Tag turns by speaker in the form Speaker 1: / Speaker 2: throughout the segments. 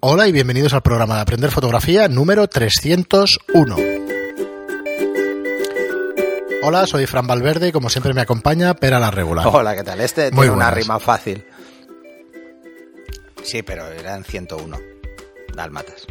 Speaker 1: Hola y bienvenidos al programa de Aprender Fotografía número 301. Hola, soy Fran Valverde y como siempre me acompaña Pera la Regular.
Speaker 2: Hola, ¿qué tal? Este
Speaker 1: Muy
Speaker 2: tiene una rima fácil. Sí, pero eran 101 dálmatas.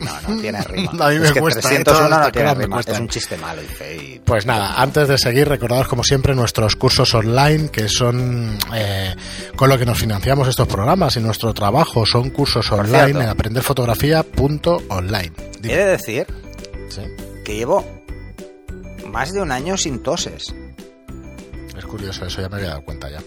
Speaker 2: No, no tiene rima.
Speaker 1: A mí me
Speaker 2: es que
Speaker 1: cuesta.
Speaker 2: 301
Speaker 1: Todas
Speaker 2: no
Speaker 1: estas
Speaker 2: tiene
Speaker 1: cosas me
Speaker 2: rima.
Speaker 1: cuestan.
Speaker 2: Es un chiste malo y feo. y-
Speaker 1: Pues nada, antes de seguir, recordados como siempre nuestros cursos online, que son eh, con lo que nos financiamos estos programas y nuestro trabajo son cursos online
Speaker 2: cierto.
Speaker 1: en aprenderfotografía.online.
Speaker 2: He de decir
Speaker 1: Sí,
Speaker 2: que llevo más de un año sin toses.
Speaker 1: es curioso, eso ya me había dado cuenta ya.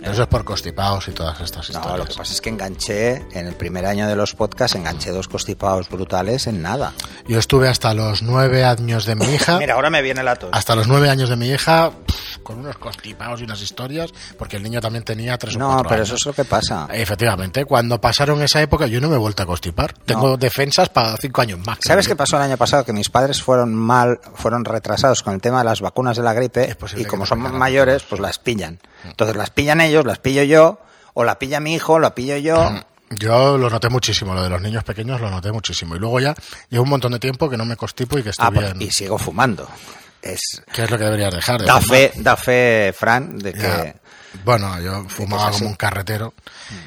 Speaker 1: Pero eso es por constipados y todas estas
Speaker 2: No,
Speaker 1: historias.
Speaker 2: lo que pasa es que enganché, en el primer año de los podcasts, enganché dos constipados brutales en nada.
Speaker 1: Yo estuve hasta los nueve años de mi hija.
Speaker 2: Mira, ahora me viene la tos.
Speaker 1: Hasta los nueve años de mi hija, con unos constipados y unas historias, porque el niño también tenía tres o
Speaker 2: No, pero
Speaker 1: años.
Speaker 2: eso es lo que pasa.
Speaker 1: Efectivamente, cuando pasaron esa época yo no me he vuelto a constipar. Tengo defensas para cinco años más.
Speaker 2: ¿Sabes qué pasó el año pasado? Que mis padres fueron mal, fueron retrasados con el tema de las vacunas de la gripe y como son mayores, pues las pillan. Entonces las pillan ellos, las pillo yo, o la pilla mi hijo, la pillo yo.
Speaker 1: Yo lo noté muchísimo, lo de los niños pequeños lo noté muchísimo. Y luego ya llevo un montón de tiempo que no me constipo y que estoy
Speaker 2: Ah, pues,
Speaker 1: bien.
Speaker 2: y sigo fumando. Es,
Speaker 1: ¿Qué es lo que deberías dejar? de
Speaker 2: da
Speaker 1: fumar?
Speaker 2: fe, da fe, Fran, de que...
Speaker 1: Ya. Bueno, yo fumaba
Speaker 2: así.
Speaker 1: como un carretero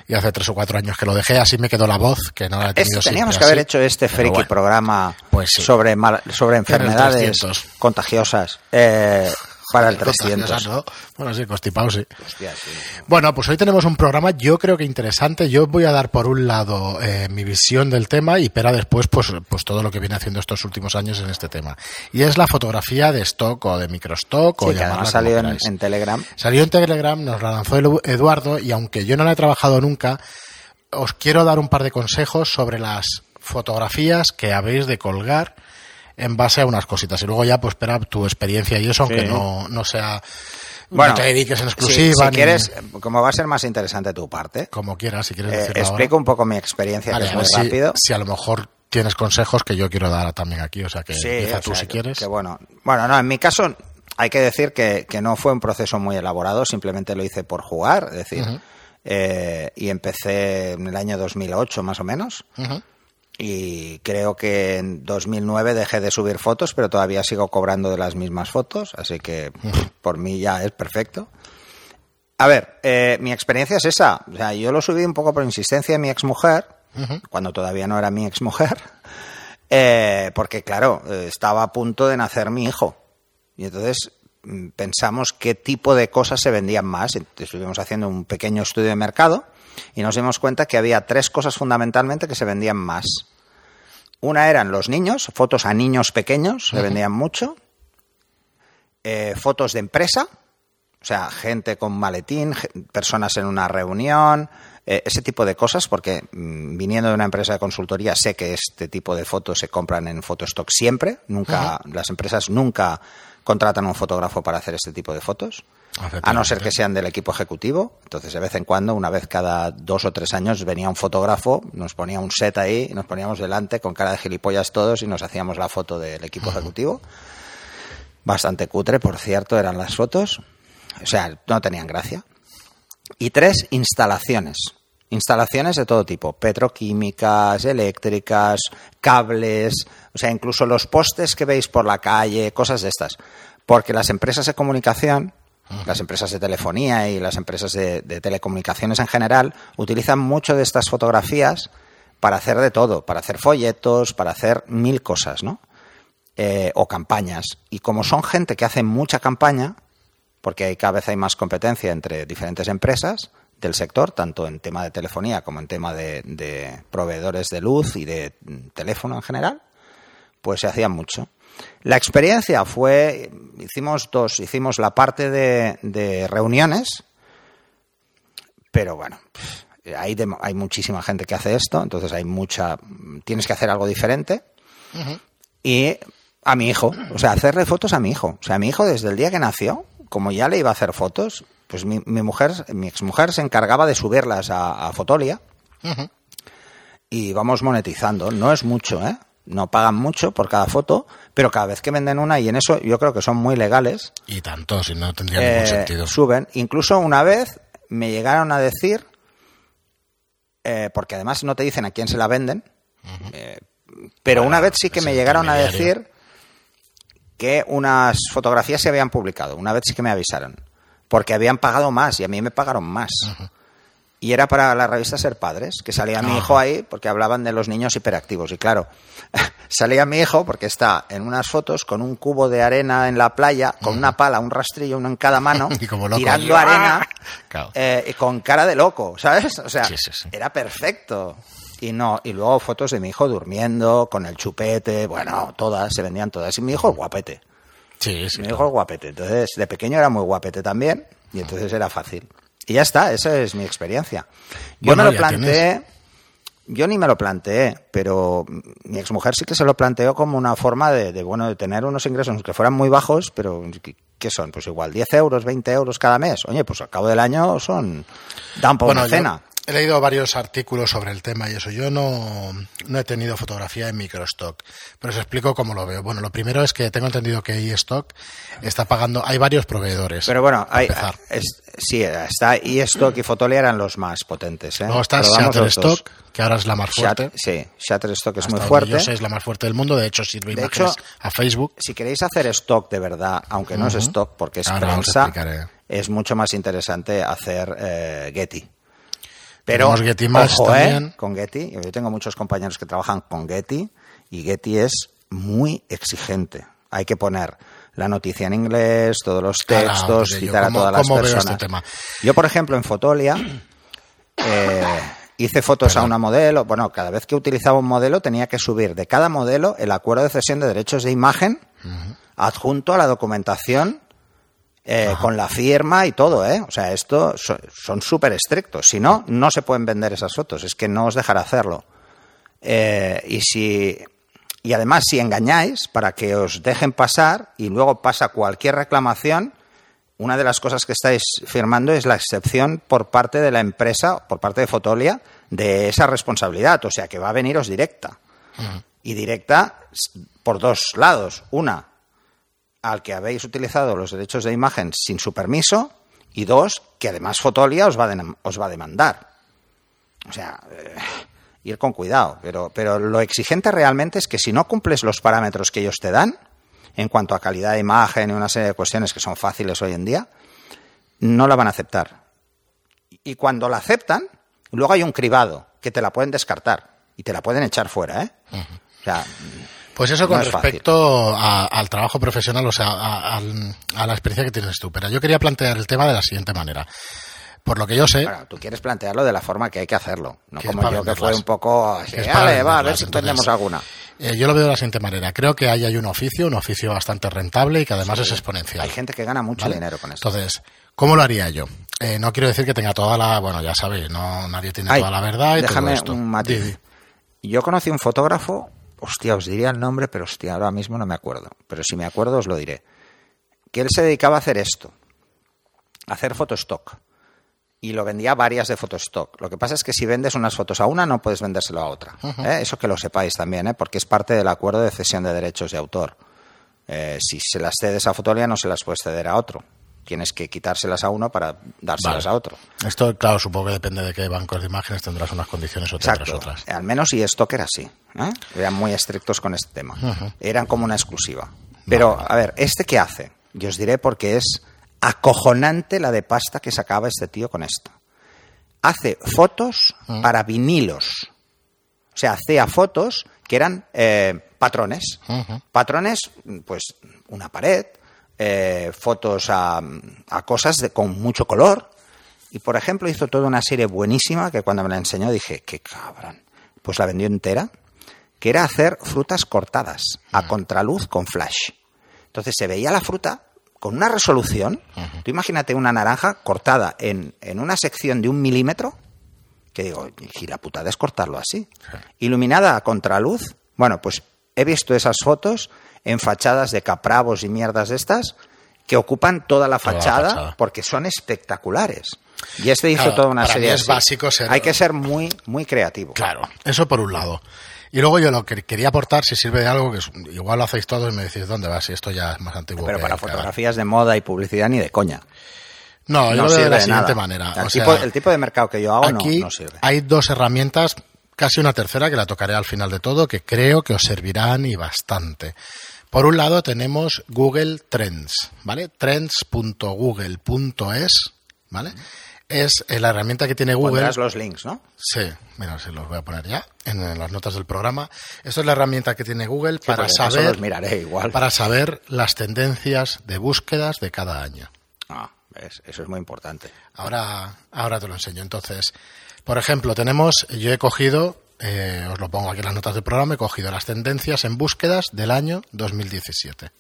Speaker 1: y hace tres o cuatro años que lo dejé, así me quedó la voz, que no la he tenido
Speaker 2: Esto, teníamos que
Speaker 1: siempre
Speaker 2: haber
Speaker 1: así.
Speaker 2: hecho este friki
Speaker 1: bueno.
Speaker 2: programa
Speaker 1: Pues sí.
Speaker 2: sobre, mal- sobre enfermedades
Speaker 1: 300.
Speaker 2: contagiosas eh, para el
Speaker 1: Contagiosas,
Speaker 2: 300.
Speaker 1: ¿no? Bueno, sí, constipado, sí.
Speaker 2: Hostia, sí.
Speaker 1: Bueno, pues hoy tenemos un programa yo creo que interesante. Yo voy a dar por un lado eh, mi visión del tema y Pera después pues, pues todo lo que viene haciendo estos últimos años en este tema. Y es la fotografía de stock o de microstock o
Speaker 2: Sí, que
Speaker 1: llamarla
Speaker 2: además salió en, en Telegram.
Speaker 1: Salió en Telegram, nos la lanzó Eduardo y aunque yo no la he trabajado nunca, os quiero dar un par de consejos sobre las fotografías que habéis de colgar en base a unas cositas. Y luego ya, pues, espera tu experiencia y eso, aunque no, no sea...
Speaker 2: Bueno,
Speaker 1: no te dediques en
Speaker 2: si-
Speaker 1: exclusiva.
Speaker 2: Si,
Speaker 1: ni-
Speaker 2: quieres, como va a ser más interesante tu parte,
Speaker 1: Como quieras, si quieres
Speaker 2: eh,
Speaker 1: decirlo ahora.
Speaker 2: explico un poco mi experiencia,
Speaker 1: Vale,
Speaker 2: que es muy
Speaker 1: si,
Speaker 2: rápido.
Speaker 1: si a lo mejor tienes consejos que yo quiero dar también aquí. O sea, que
Speaker 2: Sí,
Speaker 1: empieza tú
Speaker 2: sea,
Speaker 1: si
Speaker 2: que-
Speaker 1: quieres.
Speaker 2: que bueno. Bueno, no, en mi caso hay que decir que, que no fue un proceso muy elaborado, simplemente lo hice por jugar, es decir, eh, y empecé en el año 2008 más o menos.
Speaker 1: Ujú.
Speaker 2: Y creo que en 2009 dejé de subir fotos, pero todavía sigo cobrando de las mismas fotos, así que por mí ya es perfecto. A ver, eh, mi experiencia es esa. O sea, yo lo subí un poco por insistencia de mi exmujer, cuando todavía no era mi exmujer, eh, porque claro, eh, estaba a punto de nacer mi hijo. Y entonces mm, pensamos qué tipo de cosas se vendían más. Entonces, estuvimos haciendo un pequeño estudio de mercado y nos dimos cuenta que había tres cosas fundamentalmente que se vendían más. Una eran los niños, fotos a niños pequeños, se vendían mucho. Eh, fotos de empresa, o sea, gente con maletín, personas en una reunión, eh, ese tipo de cosas, porque mm, viniendo de una empresa de consultoría sé que este tipo de fotos se compran en Photostock siempre, nunca, las empresas nunca contratan un fotógrafo para hacer este tipo de fotos, a no ser que sean del equipo ejecutivo, entonces de vez en cuando, una vez cada dos o tres años, venía un fotógrafo, nos ponía un set ahí, nos poníamos delante con cara de gilipollas todos y nos hacíamos la foto del equipo ejecutivo. Bastante cutre, por cierto, eran las fotos. O sea, no tenían gracia. Y tres, instalaciones. Instalaciones de todo tipo, petroquímicas, eléctricas, cables, o sea, incluso los postes que veis por la calle, cosas de estas. Porque las empresas de comunicación, las empresas de telefonía y las empresas de, telecomunicaciones en general, utilizan mucho de estas fotografías para hacer de todo, para hacer folletos, para hacer mil cosas, ¿no? Eh, o campañas. Y como son gente que hace mucha campaña, porque hay, cada vez hay más competencia entre diferentes empresas del sector, tanto en tema de telefonía como en tema de, de proveedores de luz y de mm, teléfono en general, pues se hacía mucho. La experiencia fue, hicimos dos, hicimos la parte de, de reuniones, pero bueno, hay, de- hay muchísima gente que hace esto, entonces hay mucha, tienes que hacer algo diferente. Y a mi hijo, o sea, hacerle fotos a mi hijo. O sea, mi hijo desde el día que nació, como ya le iba a hacer fotos, pues mi, mi mujer, mi exmujer se encargaba de subirlas a, a Fotolia y vamos monetizando. No es mucho, ¿eh? No pagan mucho por cada foto, pero cada vez que venden una, y en eso yo creo que son muy legales,
Speaker 1: Y tanto, si no tendría
Speaker 2: eh,
Speaker 1: ningún sentido.
Speaker 2: suben. Incluso una vez me llegaron a decir eh, porque además no te dicen a quién se la venden, eh, pero una vez sí que me llegaron a decir que unas fotografías se habían publicado, una vez sí que me avisaron, porque habían pagado más y a mí me pagaron más. Y era para la revista Ser Padres, que salía mi hijo ahí porque hablaban de los niños hiperactivos. Y claro, salía mi hijo porque está en unas fotos con un cubo de arena en la playa, con una pala, un rastrillo, uno en cada mano,
Speaker 1: Y como loco.
Speaker 2: tirando arena
Speaker 1: Claro.
Speaker 2: eh, y con cara de loco, ¿sabes? O sea,
Speaker 1: Sí, sí, sí.
Speaker 2: era perfecto. Y no, y luego fotos de mi hijo durmiendo, con el chupete, bueno, todas, se vendían todas. Y mi hijo es guapete.
Speaker 1: Sí, sí.
Speaker 2: Mi hijo es guapete. Entonces, de pequeño era muy guapete también, y entonces era fácil. Y ya está, esa es mi experiencia. Yo me lo planteé, yo ni me lo planteé, pero mi exmujer sí que se lo planteó como una forma de, de, bueno, de tener unos ingresos que fueran muy bajos, pero ¿qué- ¿qué son? Pues igual 10 euros, 20 euros cada mes. Oye, pues al cabo del año son, dan por
Speaker 1: Bueno,
Speaker 2: una cena.
Speaker 1: He leído varios artículos sobre el tema y eso. Yo no, no he tenido fotografía en microstock, pero os explico cómo lo veo. Bueno, lo primero es que tengo entendido que eStock está pagando. Hay varios proveedores.
Speaker 2: Pero bueno, hay, es- sí, está eStock y Fotolia eran los más potentes. ¿eh?
Speaker 1: Luego está. Shutterstock, que ahora es la más fuerte.
Speaker 2: Sí, Shutterstock es
Speaker 1: Hasta
Speaker 2: muy fuerte.
Speaker 1: Yo sé, es la más fuerte del mundo. De hecho, sirve
Speaker 2: De
Speaker 1: imágenes
Speaker 2: hecho,
Speaker 1: a Facebook.
Speaker 2: si queréis hacer stock de verdad, aunque no es stock porque es
Speaker 1: Ahora
Speaker 2: prensa,
Speaker 1: explicaré.
Speaker 2: es mucho más interesante hacer eh, Getty. Pero
Speaker 1: Tenemos Getty
Speaker 2: ojo, ¿eh?
Speaker 1: también.
Speaker 2: con Getty, yo tengo muchos compañeros que trabajan con Getty y Getty es muy exigente. Hay que poner la noticia en inglés, todos los
Speaker 1: Ahora,
Speaker 2: textos,
Speaker 1: yo,
Speaker 2: citar a
Speaker 1: ¿cómo-
Speaker 2: todas las
Speaker 1: este
Speaker 2: personas.
Speaker 1: tema?
Speaker 2: Yo, por ejemplo, en Fotolia eh, hice fotos a una modelo. Bueno, cada vez que utilizaba un modelo tenía que subir de cada modelo el acuerdo de cesión de derechos de imagen adjunto a la documentación eh, con la firma y todo, ¿eh? O sea, esto so- son súper estrictos. Si no, no se pueden vender esas fotos. Es que no os dejará hacerlo. Eh, y si y además si engañáis para que os dejen pasar y luego pasa cualquier reclamación, una de las cosas que estáis firmando es la excepción por parte de la empresa, por parte de Fotolia, de esa responsabilidad. O sea que va a veniros directa. Y directa por dos lados. Una, al que habéis utilizado los derechos de imagen sin su permiso. Y dos, que además Fotolia os va, a denam- os va a demandar. O sea, eh, ir con cuidado. Pero, pero lo exigente realmente es que si no cumples los parámetros que ellos te dan, en cuanto a calidad de imagen y una serie de cuestiones que son fáciles hoy en día, no la van a aceptar. Y cuando la aceptan, luego hay un cribado que te la pueden descartar y te la pueden echar fuera, ¿eh? O sea,
Speaker 1: Pues eso
Speaker 2: No
Speaker 1: con
Speaker 2: es
Speaker 1: respecto a- al trabajo profesional, o sea, a, la experiencia que tienes tú. Pero yo quería plantear el tema de la siguiente manera. Por lo que yo sé,
Speaker 2: Claro, tú quieres plantearlo de la forma que hay que hacerlo, no
Speaker 1: Que
Speaker 2: como yo que fue un poco así,
Speaker 1: Que es para
Speaker 2: "Ale, va, a ver
Speaker 1: venderlas".
Speaker 2: si entendemos alguna.
Speaker 1: eh, yo lo veo de la siguiente manera. Creo que ahí hay un oficio, un oficio bastante rentable y que además es exponencial.
Speaker 2: Hay gente que gana mucho
Speaker 1: ¿vale?
Speaker 2: dinero con esto.
Speaker 1: Entonces, ¿cómo lo haría yo? Eh, no quiero decir que tenga toda la... Bueno, ya sabéis, no, nadie tiene
Speaker 2: Ay,
Speaker 1: toda la verdad y
Speaker 2: déjame
Speaker 1: todo esto.
Speaker 2: un matiz. Yo conocí un fotógrafo, hostia, os diría el nombre, pero hostia, ahora mismo no me acuerdo. Pero si me acuerdo os lo diré. Que él se dedicaba a hacer esto, a hacer fotostock. Y lo vendía varias de fotostock. Lo que pasa es que si vendes unas fotos a una, no puedes vendérselo a otra. ¿eh? Eso que lo sepáis también, ¿eh? porque es parte del acuerdo de cesión de derechos de autor. Eh, si se las cedes a Fotolia, no se las puedes ceder a otro. Tienes que quitárselas a uno para dárselas
Speaker 1: Vale.
Speaker 2: a otro.
Speaker 1: Esto, claro, supongo que depende de qué bancos de imágenes tendrás unas condiciones o tendrás
Speaker 2: Exacto.
Speaker 1: otras.
Speaker 2: Al menos y Stock era así. ¿eh? Eran muy estrictos con este tema. Eran como una exclusiva. Pero, a ver, ¿este qué hace? Yo os diré porque es acojonante la de pasta que sacaba este tío con esto. Hace fotos para vinilos. O sea, hacía fotos que eran eh, patrones. Patrones, pues una pared, eh, fotos a, a cosas de, con mucho color. Y por ejemplo, hizo toda una serie buenísima que cuando me la enseñó dije, qué cabrón. Pues la vendió entera, que era hacer frutas cortadas a contraluz con flash. Entonces se veía la fruta con una resolución. Tú imagínate una naranja cortada en, en una sección de un milímetro, que digo, y la putada es cortarlo así. Iluminada a contraluz. Bueno, pues he visto esas fotos en fachadas de capravos y mierdas de estas que ocupan toda la
Speaker 1: Toda la
Speaker 2: fachada, porque son espectaculares. Y este hizo
Speaker 1: Claro,
Speaker 2: toda una
Speaker 1: para mí
Speaker 2: serie
Speaker 1: es
Speaker 2: así.
Speaker 1: básico ser-
Speaker 2: Hay que ser muy, muy creativo.
Speaker 1: Claro, eso por un lado. Y luego yo lo que quería aportar, si sirve de algo, que es- igual lo hacéis todos y me decís dónde vas, y esto ya es más antiguo.
Speaker 2: Pero
Speaker 1: que-
Speaker 2: para fotografías de moda y publicidad ni de coña.
Speaker 1: No, yo
Speaker 2: no
Speaker 1: lo veo de
Speaker 2: sirve
Speaker 1: la
Speaker 2: de
Speaker 1: siguiente
Speaker 2: nada.
Speaker 1: manera.
Speaker 2: El,
Speaker 1: o
Speaker 2: tipo,
Speaker 1: sea,
Speaker 2: el tipo de mercado que yo hago no-
Speaker 1: Aquí
Speaker 2: no, sirve.
Speaker 1: hay dos herramientas, casi una tercera que la tocaré al final de todo, que creo que os servirán y bastante. Por un lado tenemos Google Trends, ¿vale? Trends.google.es, ¿vale? Es eh, la herramienta que tiene Google.
Speaker 2: Pondrás los links, ¿no?
Speaker 1: Sí, mira, se los voy a poner ya en, las notas del programa. Esto es la herramienta que tiene Google para saber
Speaker 2: los miraré igual.
Speaker 1: para saber las tendencias de búsquedas de cada año.
Speaker 2: Ah, ves, Eso es muy importante.
Speaker 1: Ahora, ahora te lo enseño. Entonces, por ejemplo, tenemos, yo he cogido, eh, os lo pongo aquí en las notas del programa, he cogido las tendencias en búsquedas del año 2017.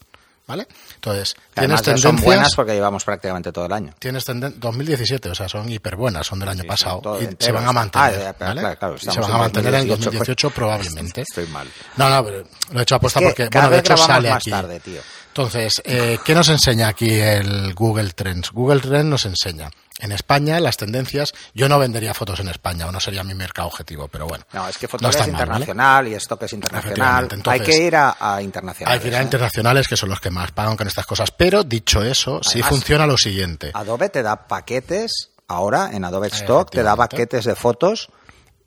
Speaker 1: ¿Vale? Entonces, tienes
Speaker 2: Además, son
Speaker 1: tendencias.
Speaker 2: buenas porque llevamos prácticamente todo el año.
Speaker 1: Tienes tenden 2017, o sea, son hiper buenas, son del año
Speaker 2: Sí,
Speaker 1: pasado. se van a mantener.
Speaker 2: Ah,
Speaker 1: ¿vale?
Speaker 2: claro, claro,
Speaker 1: y se van a
Speaker 2: en
Speaker 1: mantener en
Speaker 2: 2018,
Speaker 1: 2018 probablemente.
Speaker 2: Estoy mal.
Speaker 1: No, no, pero lo he hecho aposta
Speaker 2: Es que
Speaker 1: porque, bueno, de hecho sale
Speaker 2: más
Speaker 1: aquí.
Speaker 2: tarde, tío.
Speaker 1: Entonces, eh, ¿qué nos enseña aquí el Google Trends? Google Trends nos enseña en España las tendencias. Yo no vendería fotos en España o no sería mi mercado objetivo, pero bueno.
Speaker 2: No, es que
Speaker 1: no
Speaker 2: fotografía
Speaker 1: está
Speaker 2: es
Speaker 1: mal, ¿vale?
Speaker 2: internacional y esto que es internacional. Hay que ir a, a internacionales.
Speaker 1: Hay que ir a
Speaker 2: ¿eh?
Speaker 1: internacionales que son los que más pagan con estas cosas. Pero dicho eso, sí funciona lo siguiente.
Speaker 2: Adobe te da paquetes, ahora en Adobe Stock te da paquetes de fotos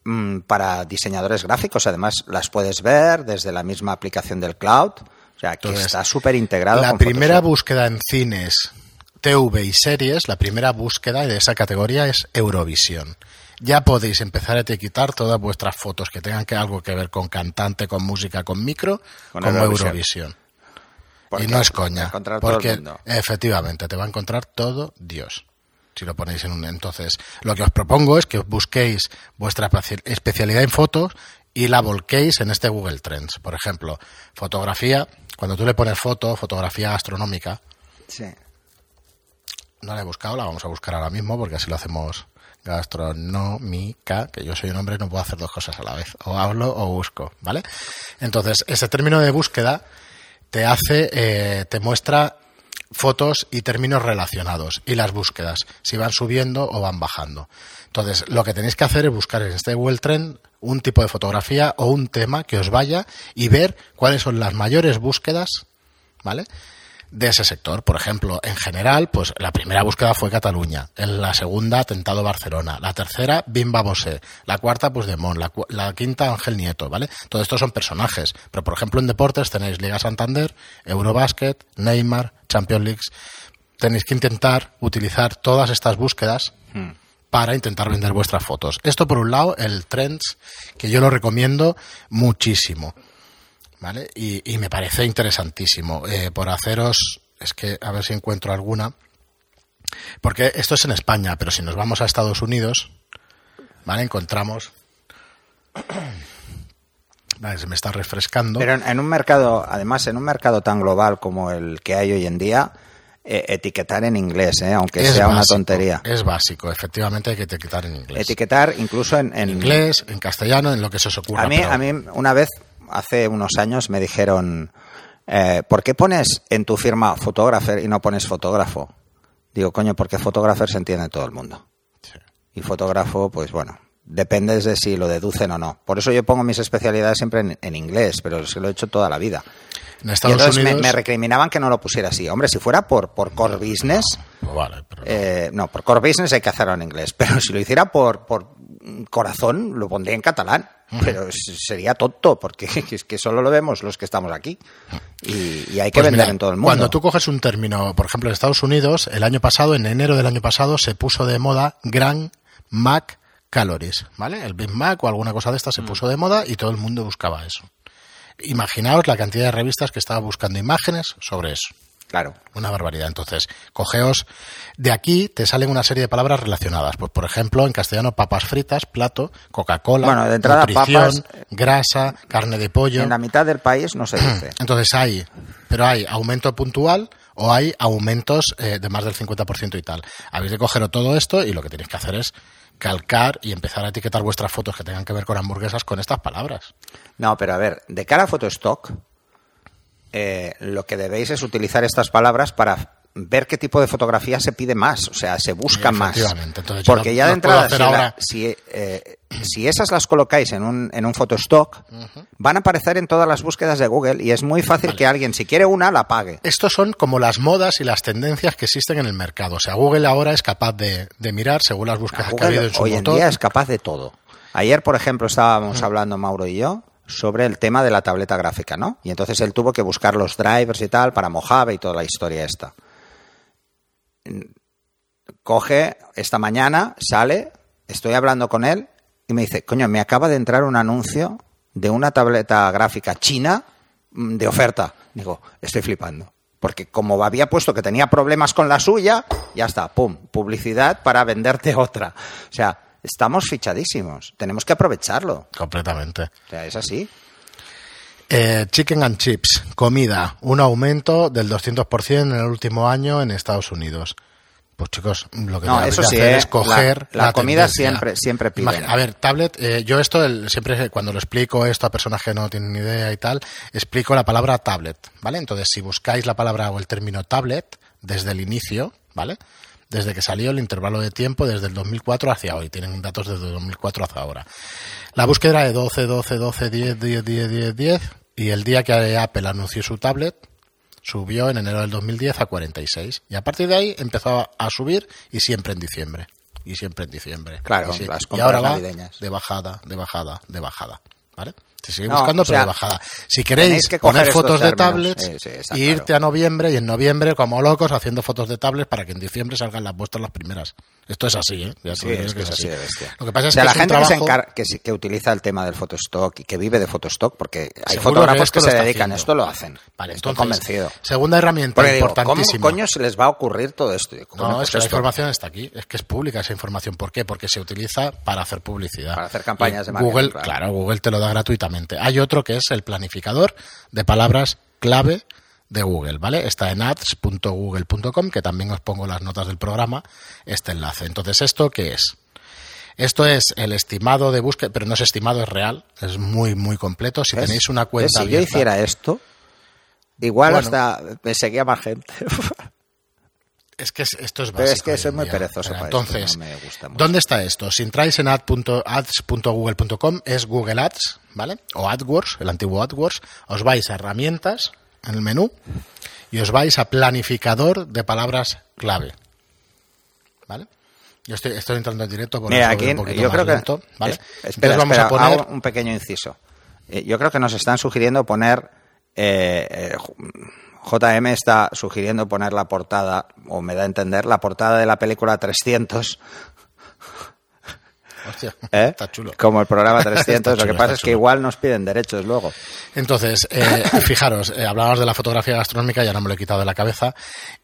Speaker 2: mm, para diseñadores gráficos. Además, las puedes ver desde la misma aplicación del cloud. O sea, que
Speaker 1: Entonces,
Speaker 2: está súper integrado.
Speaker 1: La
Speaker 2: con
Speaker 1: primera
Speaker 2: Photoshop.
Speaker 1: búsqueda en cines, TV y series, la primera búsqueda de esa categoría es Eurovisión. Ya podéis empezar a etiquetar todas vuestras fotos que tengan que algo que ver con cantante, con música, con micro,
Speaker 2: Con
Speaker 1: como
Speaker 2: Eurovisión.
Speaker 1: Y no es coña. porque efectivamente te va a encontrar todo Dios. Si lo ponéis en un. Entonces, lo que os propongo es que busquéis vuestra espe- especialidad en fotos y la volquéis en este Google Trends. Por ejemplo, fotografía. Cuando tú le pones foto, fotografía astronómica,
Speaker 2: Sí.
Speaker 1: No la he buscado, la vamos a buscar ahora mismo porque así lo hacemos gastronómica, que yo soy un hombre no puedo hacer dos cosas a la vez, o hablo o busco, ¿vale? Entonces, ese término de búsqueda te hace, eh, te muestra fotos y términos relacionados y las búsquedas, si van subiendo o van bajando. Entonces, lo que tenéis que hacer es buscar en este Google Trend un tipo de fotografía o un tema que os vaya y ver cuáles son las mayores búsquedas, ¿vale? De ese sector. Por ejemplo, en general, pues la primera búsqueda fue Cataluña, en la segunda Atentado Barcelona, la tercera Bimba Bosé, la cuarta pues Demón, la, la quinta Ángel Nieto, ¿vale? Todo esto son personajes, pero por ejemplo en deportes tenéis Liga Santander, Eurobasket, Neymar, Champions League. Tenéis que intentar utilizar todas estas búsquedas para intentar vender vuestras fotos. Esto por un lado, el Trends, que yo lo recomiendo muchísimo. ¿Vale? Y, y me parece interesantísimo. Eh, por haceros, es que a ver si encuentro alguna. Porque esto es en España, pero si nos vamos a Estados Unidos, ¿vale? Encontramos. Vale, se me está refrescando.
Speaker 2: Pero en, un mercado, además, en un mercado tan global como el que hay hoy en día, eh, etiquetar en inglés, eh, aunque
Speaker 1: Es
Speaker 2: sea una tontería.
Speaker 1: Es básico, efectivamente hay que etiquetar en inglés.
Speaker 2: Etiquetar incluso en, en-
Speaker 1: en inglés, en castellano, en lo que se os ocurra.
Speaker 2: A mí,
Speaker 1: pero-
Speaker 2: a mí una vez, hace unos años, me dijeron, eh, ¿por qué pones en tu firma fotógrafo y no pones fotógrafo? Digo, coño, porque fotógrafo se entiende todo el mundo.
Speaker 1: Sí.
Speaker 2: Y fotógrafo, pues bueno, depende de si lo deducen o no. Por eso yo pongo mis especialidades siempre en, en inglés, pero es que lo he hecho toda la vida.
Speaker 1: En
Speaker 2: Y entonces me,
Speaker 1: Unidos.
Speaker 2: me recriminaban que no lo pusiera así. Hombre, si fuera por, por core business,
Speaker 1: vale, pero no.
Speaker 2: eh, no, por core business hay que hacerlo en inglés, pero si lo hiciera por, por corazón, lo pondría en catalán. Pero sería tonto, porque es que solo lo vemos los que estamos aquí. Y, y hay que
Speaker 1: Pues
Speaker 2: vender
Speaker 1: mira,
Speaker 2: en todo el mundo.
Speaker 1: Cuando tú coges un término, por ejemplo, en Estados Unidos, el año pasado, en enero del año pasado, se puso de moda Gran Mac Calories, ¿vale? El Big Mac o alguna cosa de esta se
Speaker 2: Mm.
Speaker 1: puso de moda y todo el mundo buscaba eso. Imaginaos la cantidad de revistas que estaban buscando imágenes sobre eso.
Speaker 2: Claro.
Speaker 1: Una barbaridad. Entonces, cogeos. De aquí te salen una serie de palabras relacionadas. Pues, por ejemplo, en castellano, papas fritas, plato, Coca-Cola,
Speaker 2: Bueno, de entrada,
Speaker 1: nutrición,
Speaker 2: papas-
Speaker 1: grasa, carne de pollo.
Speaker 2: En la mitad del país no se dice.
Speaker 1: Entonces hay, pero hay aumento puntual o hay aumentos eh, de más del 50% y tal. Habéis de coger todo esto y lo que tenéis que hacer es calcar y empezar a etiquetar vuestras fotos que tengan que ver con hamburguesas con estas palabras.
Speaker 2: No, pero a ver, de cara a Photostock, eh, lo que debéis es utilizar estas palabras para ver qué tipo de fotografía se pide más, o sea, se busca más.
Speaker 1: Entonces,
Speaker 2: Porque
Speaker 1: no-
Speaker 2: ya de
Speaker 1: no
Speaker 2: entrada, si, la- si, eh, si esas las colocáis en un, en un photostock, van a aparecer en todas las búsquedas de Google y es muy fácil que alguien, si quiere una, la pague.
Speaker 1: Estos son como las modas y las tendencias que existen en el mercado. O sea, Google ahora es capaz de, de mirar según las búsquedas que ha habido en su
Speaker 2: hoy en
Speaker 1: motor.
Speaker 2: día es capaz de todo. Ayer, por ejemplo, estábamos hablando Mauro y yo sobre el tema de la tableta gráfica, ¿no? Y entonces él tuvo que buscar los drivers y tal para Mojave y toda la historia esta. Coge esta mañana, sale, estoy hablando con él y me dice, coño, me acaba de entrar un anuncio de una tableta gráfica china mm, de oferta. Digo, estoy flipando. Porque como había puesto que tenía problemas con la suya, ya está, pum, publicidad para venderte otra. O sea, estamos fichadísimos. Tenemos que aprovecharlo.
Speaker 1: Completamente.
Speaker 2: O sea, es así.
Speaker 1: Eh, chicken and chips, comida, un aumento del 200% en el último año en Estados Unidos. Pues chicos, lo que
Speaker 2: No, eso
Speaker 1: que
Speaker 2: sí,
Speaker 1: hacer
Speaker 2: eh,
Speaker 1: es coger
Speaker 2: la- la comida
Speaker 1: tendencia.
Speaker 2: siempre- siempre piden.
Speaker 1: A ver, tablet, eh, yo esto el- siempre cuando lo explico esto a personas que no tienen ni idea y tal, explico la palabra tablet, ¿vale? Entonces, si buscáis la palabra o el término tablet desde el inicio, ¿vale? Desde que salió el intervalo de tiempo, desde el 2004 hacia hoy, tienen datos desde el 2004 hacia ahora. La búsqueda era de 12, 12, 12, 10, 10, 10, 10, 10, y el día que Apple anunció su tablet, subió en enero del 2010 a 46. Y a partir de ahí empezó a- subir y siempre en diciembre. Y siempre en diciembre.
Speaker 2: Claro,
Speaker 1: y, sí-
Speaker 2: las
Speaker 1: y ahora va
Speaker 2: navideñas.
Speaker 1: de bajada, de bajada, de bajada. ¿Vale? Se sigue
Speaker 2: No,
Speaker 1: buscando, pero
Speaker 2: sea,
Speaker 1: de bajada. Si queréis
Speaker 2: que
Speaker 1: poner fotos de tablets
Speaker 2: Sí,
Speaker 1: y irte
Speaker 2: claro.
Speaker 1: a noviembre y en noviembre, como locos, haciendo fotos de tablets para que en diciembre salgan las vuestras las primeras. Esto es así, ¿eh? Ya
Speaker 2: Sí, es que es así de.
Speaker 1: Lo que pasa es
Speaker 2: sea,
Speaker 1: que
Speaker 2: la
Speaker 1: es un
Speaker 2: gente que, encar- que, que utiliza el tema del fotostock y que vive de fotostock, porque hay
Speaker 1: Seguro
Speaker 2: fotógrafos que, se dedican,
Speaker 1: haciendo.
Speaker 2: esto lo hacen.
Speaker 1: Vale,
Speaker 2: Estoy
Speaker 1: entonces,
Speaker 2: convencido.
Speaker 1: segunda herramienta
Speaker 2: Porque digo, ¿cómo
Speaker 1: importantísima.
Speaker 2: coño se les va a ocurrir todo esto?
Speaker 1: No,
Speaker 2: pues
Speaker 1: es que la información está aquí, es que es pública esa información. ¿Por qué? Porque se utiliza para hacer publicidad.
Speaker 2: Para hacer campañas de marketing,
Speaker 1: Google,
Speaker 2: claro.
Speaker 1: Google te lo da Hay otro que es el planificador de palabras clave de Google, ¿vale? Está en ads.google.com, que también os pongo las notas del programa, este enlace. Entonces, ¿esto qué es? Esto es el estimado de búsqueda, pero no es estimado, es real, es muy, muy completo. Si tenéis una cuenta
Speaker 2: Si yo hiciera esto, igual
Speaker 1: Bueno.
Speaker 2: hasta me seguía más gente.
Speaker 1: Es que es- esto es básico.
Speaker 2: Pero es que soy muy perezoso para esto,
Speaker 1: Entonces,
Speaker 2: no me gusta mucho.
Speaker 1: ¿dónde está esto? Si entráis en ad.- ads.google.com es Google Ads, ¿vale? O AdWords, el antiguo AdWords. Os vais a herramientas en el menú y os vais a planificador de palabras clave. ¿Vale? Yo estoy, estoy entrando en directo por
Speaker 2: Mira, aquí
Speaker 1: un poquito
Speaker 2: yo
Speaker 1: más
Speaker 2: creo que.
Speaker 1: ¿vale?
Speaker 2: es-
Speaker 1: Entonces
Speaker 2: espera,
Speaker 1: vamos
Speaker 2: espera,
Speaker 1: a poner
Speaker 2: hago un pequeño inciso. Eh, Yo creo que nos están sugiriendo poner. eh, eh, JM está sugiriendo poner la portada, o me da a entender, la portada de la película 300.
Speaker 1: Hostia,
Speaker 2: ¿eh?
Speaker 1: está chulo.
Speaker 2: Como el programa 300.
Speaker 1: Está
Speaker 2: Lo que pasa es que igual nos piden derechos luego.
Speaker 1: Entonces, eh, fijaros, eh, hablábamos de la fotografía gastronómica, ya no me lo he quitado de la cabeza,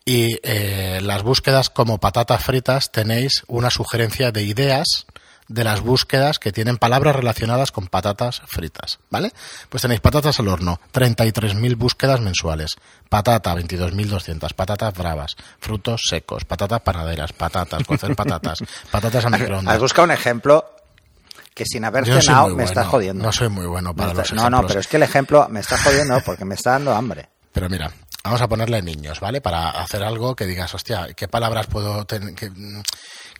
Speaker 1: y eh, las búsquedas como patatas fritas tenéis una sugerencia de ideas de las búsquedas que tienen palabras relacionadas con patatas fritas, ¿vale? Pues tenéis patatas al horno, 33.000 búsquedas mensuales, patata, 22.200, patatas bravas, frutos secos, patatas panaderas, patatas, cocer patatas, patatas a microondas.
Speaker 2: Has buscado un ejemplo que sin haber
Speaker 1: Yo
Speaker 2: cenado me está jodiendo.
Speaker 1: No soy muy bueno para los
Speaker 2: no, no, pero es que el ejemplo me está jodiendo porque me está dando hambre.
Speaker 1: Pero mira, vamos a ponerle niños, ¿vale? Para hacer algo que digas, hostia, ¿qué palabras puedo tener?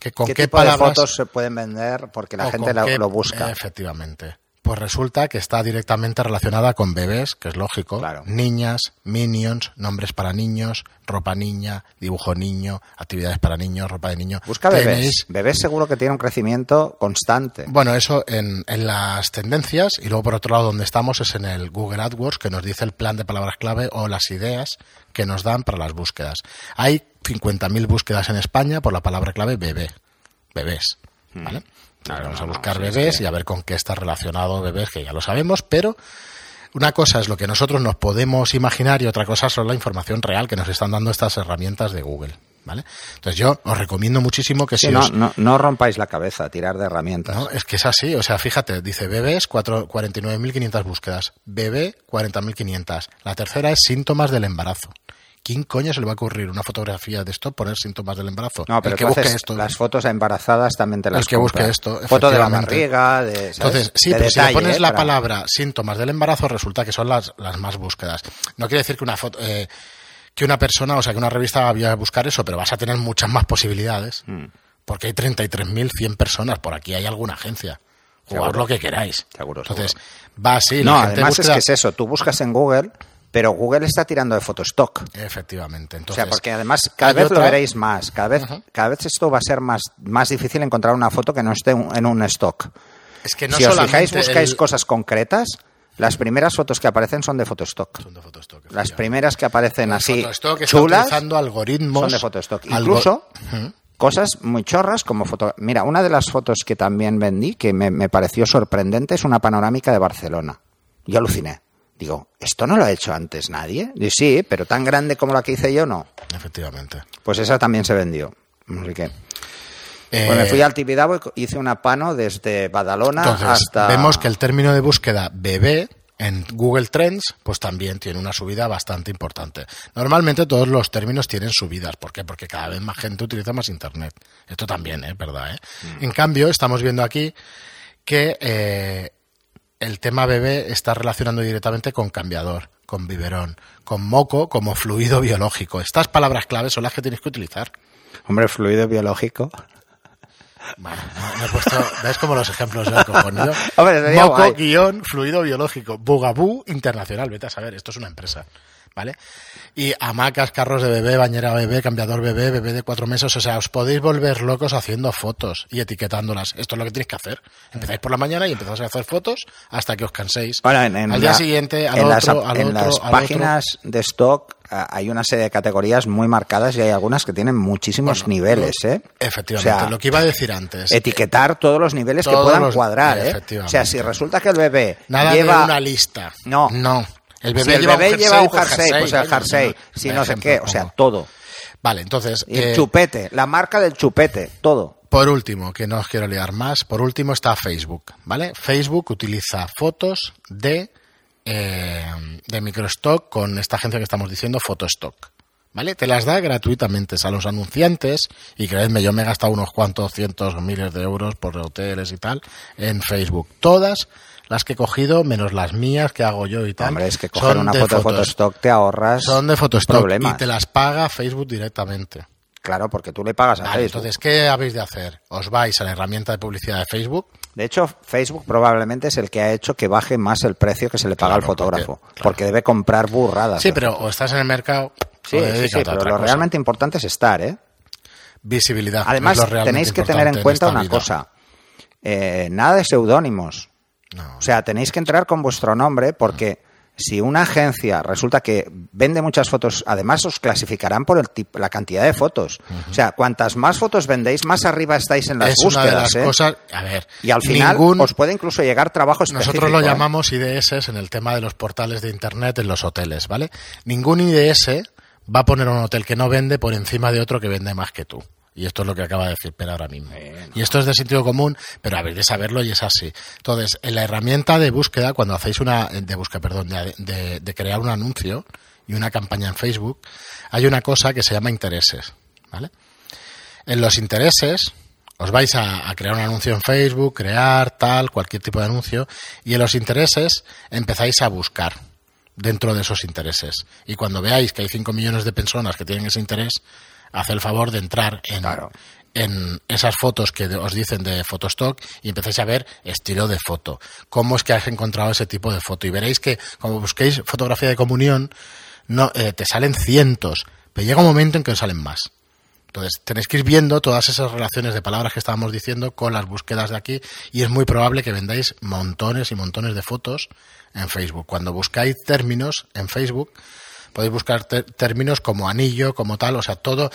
Speaker 1: Que, con
Speaker 2: ¿Qué,
Speaker 1: qué,
Speaker 2: tipo de fotos se pueden vender porque la gente
Speaker 1: qué-
Speaker 2: lo busca?
Speaker 1: Efectivamente. Pues resulta que está directamente relacionada con bebés, que es lógico,
Speaker 2: Claro.
Speaker 1: niñas, minions, nombres para niños, ropa niña, dibujo niño, actividades para niños, ropa de niño.
Speaker 2: Busca bebés. Bebés seguro que tiene un crecimiento constante.
Speaker 1: Bueno, eso en, en las tendencias y luego por otro lado donde estamos es en el Google AdWords que nos dice el plan de palabras clave o las ideas que nos dan para las búsquedas. Hay 50.000 búsquedas en España por la palabra clave bebé, bebés, ¿vale? Entonces
Speaker 2: Claro,
Speaker 1: vamos a
Speaker 2: no,
Speaker 1: buscar bebés y a ver con qué está relacionado bebés, que ya lo sabemos, pero una cosa es lo que nosotros nos podemos imaginar y otra cosa son la información real que nos están dando estas herramientas de Google, ¿vale? Entonces yo os recomiendo muchísimo que
Speaker 2: Sí,
Speaker 1: si
Speaker 2: no,
Speaker 1: os,
Speaker 2: no, no rompáis la cabeza, tirar de herramientas.
Speaker 1: no, es que es así, o sea, fíjate, dice bebés, cuatro- 49.500 búsquedas, bebé, 40.500. La tercera es síntomas del embarazo. ¿Quién coño se le va a ocurrir una fotografía de esto poner síntomas del embarazo?
Speaker 2: No, pero
Speaker 1: el que busque esto.
Speaker 2: las fotos a embarazadas también te las
Speaker 1: El que busque esto,
Speaker 2: Foto de la barriga, de, ¿sabes?
Speaker 1: Entonces, sí,
Speaker 2: De
Speaker 1: pero si le pones
Speaker 2: ¿eh?
Speaker 1: la
Speaker 2: Para-
Speaker 1: palabra síntomas del embarazo, resulta que son las, las más búsquedas. No quiere decir que una foto, eh, que una persona, o sea, que una revista vaya a buscar eso, pero vas a tener muchas más posibilidades.
Speaker 2: Mm.
Speaker 1: Porque hay 33.100 personas, por aquí hay alguna agencia.
Speaker 2: Seguro.
Speaker 1: lo que queráis.
Speaker 2: Seguro,
Speaker 1: Entonces, va así.
Speaker 2: no, además es que es eso. Tú buscas en Google, pero Google está tirando de Photostock.
Speaker 1: Efectivamente.
Speaker 2: O
Speaker 1: Entonces,
Speaker 2: sea, porque además cada vez lo veréis más. Cada vez, cada vez esto va a ser más, más difícil encontrar una foto que no esté un- en un stock.
Speaker 1: es que no
Speaker 2: si os fijáis, buscáis
Speaker 1: el-
Speaker 2: cosas concretas, las primeras fotos que aparecen son de Photostock.
Speaker 1: Son de Photostock,
Speaker 2: Las primeras que aparecen así
Speaker 1: está
Speaker 2: chulas
Speaker 1: algoritmos.
Speaker 2: son de Photostock.
Speaker 1: algo-
Speaker 2: Incluso cosas muy chorras como foto. Mira, una de las fotos que también vendí que me, me pareció sorprendente es una panorámica de Barcelona. Yo aluciné. Digo, ¿esto no lo ha hecho antes nadie? Y sí, pero tan grande como la que hice yo, no.
Speaker 1: Efectivamente.
Speaker 2: Pues esa también se vendió. Así que.
Speaker 1: Eh,
Speaker 2: Pues me fui al Tibidabo y hice una pano desde Badalona
Speaker 1: Entonces,
Speaker 2: hasta.
Speaker 1: vemos que el término de búsqueda bebé en Google Trends, pues también tiene una subida bastante importante. Normalmente todos los términos tienen subidas. ¿Por qué? Porque cada vez más gente utiliza más Internet. Esto también, ¿eh? ¿Verdad? eh?
Speaker 2: Mm.
Speaker 1: En cambio, estamos viendo aquí que eh, el tema bebé está relacionando directamente con cambiador, con biberón, con moco como fluido biológico. Estas palabras claves son las que tienes que utilizar.
Speaker 2: Hombre, fluido biológico.
Speaker 1: Bueno, no- me he puesto, ¿ves como los ejemplos?
Speaker 2: Hombre, sería
Speaker 1: Moco, guion, fluido biológico. Bugaboo Internacional, vete a saber, esto es una empresa, ¿vale? Y hamacas, carros de bebé, bañera bebé, cambiador bebé, bebé de cuatro meses, o sea, os podéis volver locos haciendo fotos y etiquetándolas. Esto es lo que tenéis que hacer. Empezáis por la mañana y empezáis a hacer fotos hasta que os canséis.
Speaker 2: Bueno, en, en
Speaker 1: al día
Speaker 2: la-
Speaker 1: siguiente, al
Speaker 2: en
Speaker 1: otro,
Speaker 2: las,
Speaker 1: al
Speaker 2: en
Speaker 1: otro,
Speaker 2: las
Speaker 1: al otro.
Speaker 2: páginas de stock ah, hay una serie de categorías muy marcadas y hay algunas que tienen muchísimos niveles, ¿eh?
Speaker 1: Efectivamente,
Speaker 2: O sea,
Speaker 1: lo que iba a decir antes.
Speaker 2: etiquetar todos los niveles que puedan
Speaker 1: los-
Speaker 2: cuadrar, ¿eh? O sea, si resulta que el bebé
Speaker 1: Nada
Speaker 2: lleva
Speaker 1: de una lista.
Speaker 2: No.
Speaker 1: No. El bebé
Speaker 2: si el
Speaker 1: lleva un
Speaker 2: lleva un jersey, pues el jersey,
Speaker 1: si no,
Speaker 2: sé qué, o sea, todo.
Speaker 1: Vale, entonces.
Speaker 2: Y el
Speaker 1: eh,
Speaker 2: chupete, la marca del chupete, todo.
Speaker 1: Por último, que no os quiero liar más, por último está Facebook, ¿vale? Facebook utiliza fotos de, eh, de microstock con esta agencia que estamos diciendo, Photostock, ¿vale? Te las da gratuitamente a los anunciantes y creedme, yo me he gastado unos cuantos cientos o miles de euros por hoteles y tal en Facebook. Todas las que he cogido, menos las mías que hago yo y tal.
Speaker 2: Hombre, es que coger
Speaker 1: son
Speaker 2: una
Speaker 1: de
Speaker 2: foto de. Photostock te ahorras
Speaker 1: Son de Photostock
Speaker 2: problemas.
Speaker 1: y te las paga Facebook directamente.
Speaker 2: Claro, porque tú le pagas a
Speaker 1: Vale,
Speaker 2: Facebook.
Speaker 1: entonces, ¿qué habéis de hacer? Os vais a la herramienta de publicidad de Facebook,
Speaker 2: De hecho, Facebook probablemente es el que ha hecho que baje más el precio que se le paga
Speaker 1: Claro,
Speaker 2: al fotógrafo.
Speaker 1: porque-
Speaker 2: debe comprar burradas.
Speaker 1: Sí, pero o estás en el mercado
Speaker 2: Sí, pero lo
Speaker 1: cosa.
Speaker 2: realmente importante es estar, ¿eh?
Speaker 1: Visibilidad.
Speaker 2: Además, tenéis que tener en cuenta una
Speaker 1: vida.
Speaker 2: cosa. Eh, nada de seudónimos.
Speaker 1: No.
Speaker 2: O sea, tenéis que entrar con vuestro nombre porque si una agencia resulta que vende muchas fotos, además os clasificarán por el tip- la cantidad de fotos. O sea, cuantas más fotos vendéis, más arriba estáis en las
Speaker 1: es una de
Speaker 2: búsquedas.
Speaker 1: las
Speaker 2: ¿eh?
Speaker 1: cosas. A ver.
Speaker 2: Y al final
Speaker 1: ningún-
Speaker 2: os puede incluso llegar trabajo específico.
Speaker 1: Nosotros lo
Speaker 2: ¿eh?
Speaker 1: llamamos IDS en el tema de los portales de internet en los hoteles, ¿vale? Ningún IDS va a poner un hotel que no vende por encima de otro que vende más que tú. Y esto es lo que acaba de decir Pera ahora mismo. Y esto es de sentido común, pero habéis de saberlo y es así. Entonces, en la herramienta de búsqueda, cuando hacéis una, de búsqueda, perdón, de, de- de crear un anuncio y una campaña en Facebook, hay una cosa que se llama intereses, ¿vale? En los intereses, os vais a, a crear un anuncio en Facebook, crear tal, cualquier tipo de anuncio, y en los intereses empezáis a buscar dentro de esos intereses. Y cuando veáis que hay 5 millones de personas que tienen ese interés, haz el favor de entrar en,
Speaker 2: Claro.
Speaker 1: en esas fotos que os dicen de Photostock y empecéis a ver estilo de foto. ¿Cómo es que has encontrado ese tipo de foto? Y veréis que, como busquéis fotografía de comunión, no, eh, te salen cientos, pero llega un momento en que os salen más. Entonces, tenéis que ir viendo todas esas relaciones de palabras que estábamos diciendo con las búsquedas de aquí y es muy probable que vendáis montones y montones de fotos en Facebook. Cuando buscáis términos en Facebook, podéis buscar términos como anillo, como tal, o sea, todo,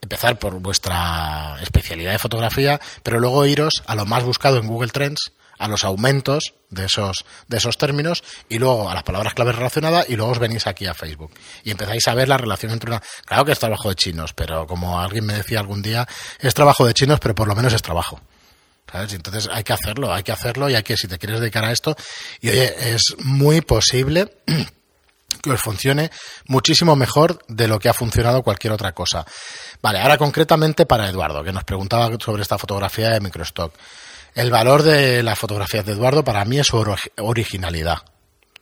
Speaker 1: empezar por vuestra especialidad de fotografía, pero luego iros a lo más buscado en Google Trends, a los aumentos de esos, de esos términos y luego a las palabras claves relacionadas y luego os venís aquí a Facebook y empezáis a ver la relación entre una... Claro que es trabajo de chinos, pero como alguien me decía algún día, es trabajo de chinos, pero por lo menos es trabajo. ¿Sabes? Entonces hay que hacerlo, hay que hacerlo y hay que, si te quieres dedicar a esto, y oye, es muy posible os funcione muchísimo mejor de lo que ha funcionado cualquier otra cosa. Vale, ahora concretamente para Eduardo, que nos preguntaba sobre esta fotografía de microstock. El valor de las fotografías de Eduardo para mí es su ori- originalidad.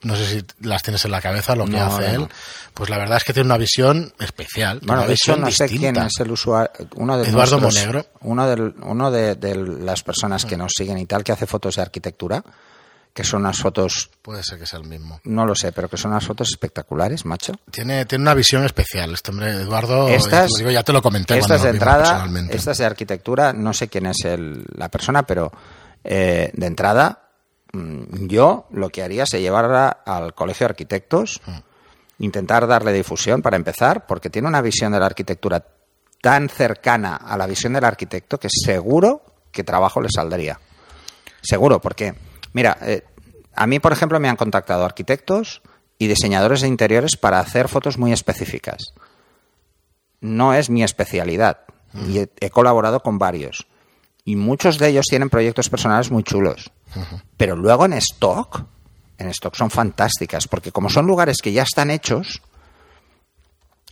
Speaker 1: no sé si las tienes en la cabeza lo que
Speaker 2: No,
Speaker 1: hace
Speaker 2: no,
Speaker 1: él,
Speaker 2: no.
Speaker 1: pues la verdad es que tiene una visión especial,
Speaker 2: Bueno,
Speaker 1: una
Speaker 2: de hecho,
Speaker 1: visión
Speaker 2: no sé quién es el usuario. Uno de
Speaker 1: Eduardo
Speaker 2: nuestros-
Speaker 1: Monegro.
Speaker 2: Uno, del, uno de, de las personas que nos siguen y tal, que hace fotos de arquitectura, que son unas fotos,
Speaker 1: Puede ser que sea el mismo.
Speaker 2: no lo sé, pero que son unas fotos espectaculares, macho.
Speaker 1: Tiene, tiene una visión especial. Este hombre, Eduardo,
Speaker 2: Estas,
Speaker 1: ya te lo digo, ya te lo comenté
Speaker 2: estas de entrada, estas de arquitectura, no sé quién es el- la persona, pero eh, de entrada, mm, yo lo que haría es llevarla al colegio de arquitectos,
Speaker 1: Mm.
Speaker 2: intentar darle difusión para empezar, porque tiene una visión de la arquitectura tan cercana a la visión del arquitecto que seguro que trabajo le saldría. Seguro, porque, mira, eh, a mí, por ejemplo, me han contactado arquitectos y diseñadores de interiores para hacer fotos muy específicas. No es mi especialidad y he, he colaborado con varios. Y muchos de ellos tienen proyectos personales muy chulos. Pero luego en stock, en stock son fantásticas, porque como son lugares que ya están hechos,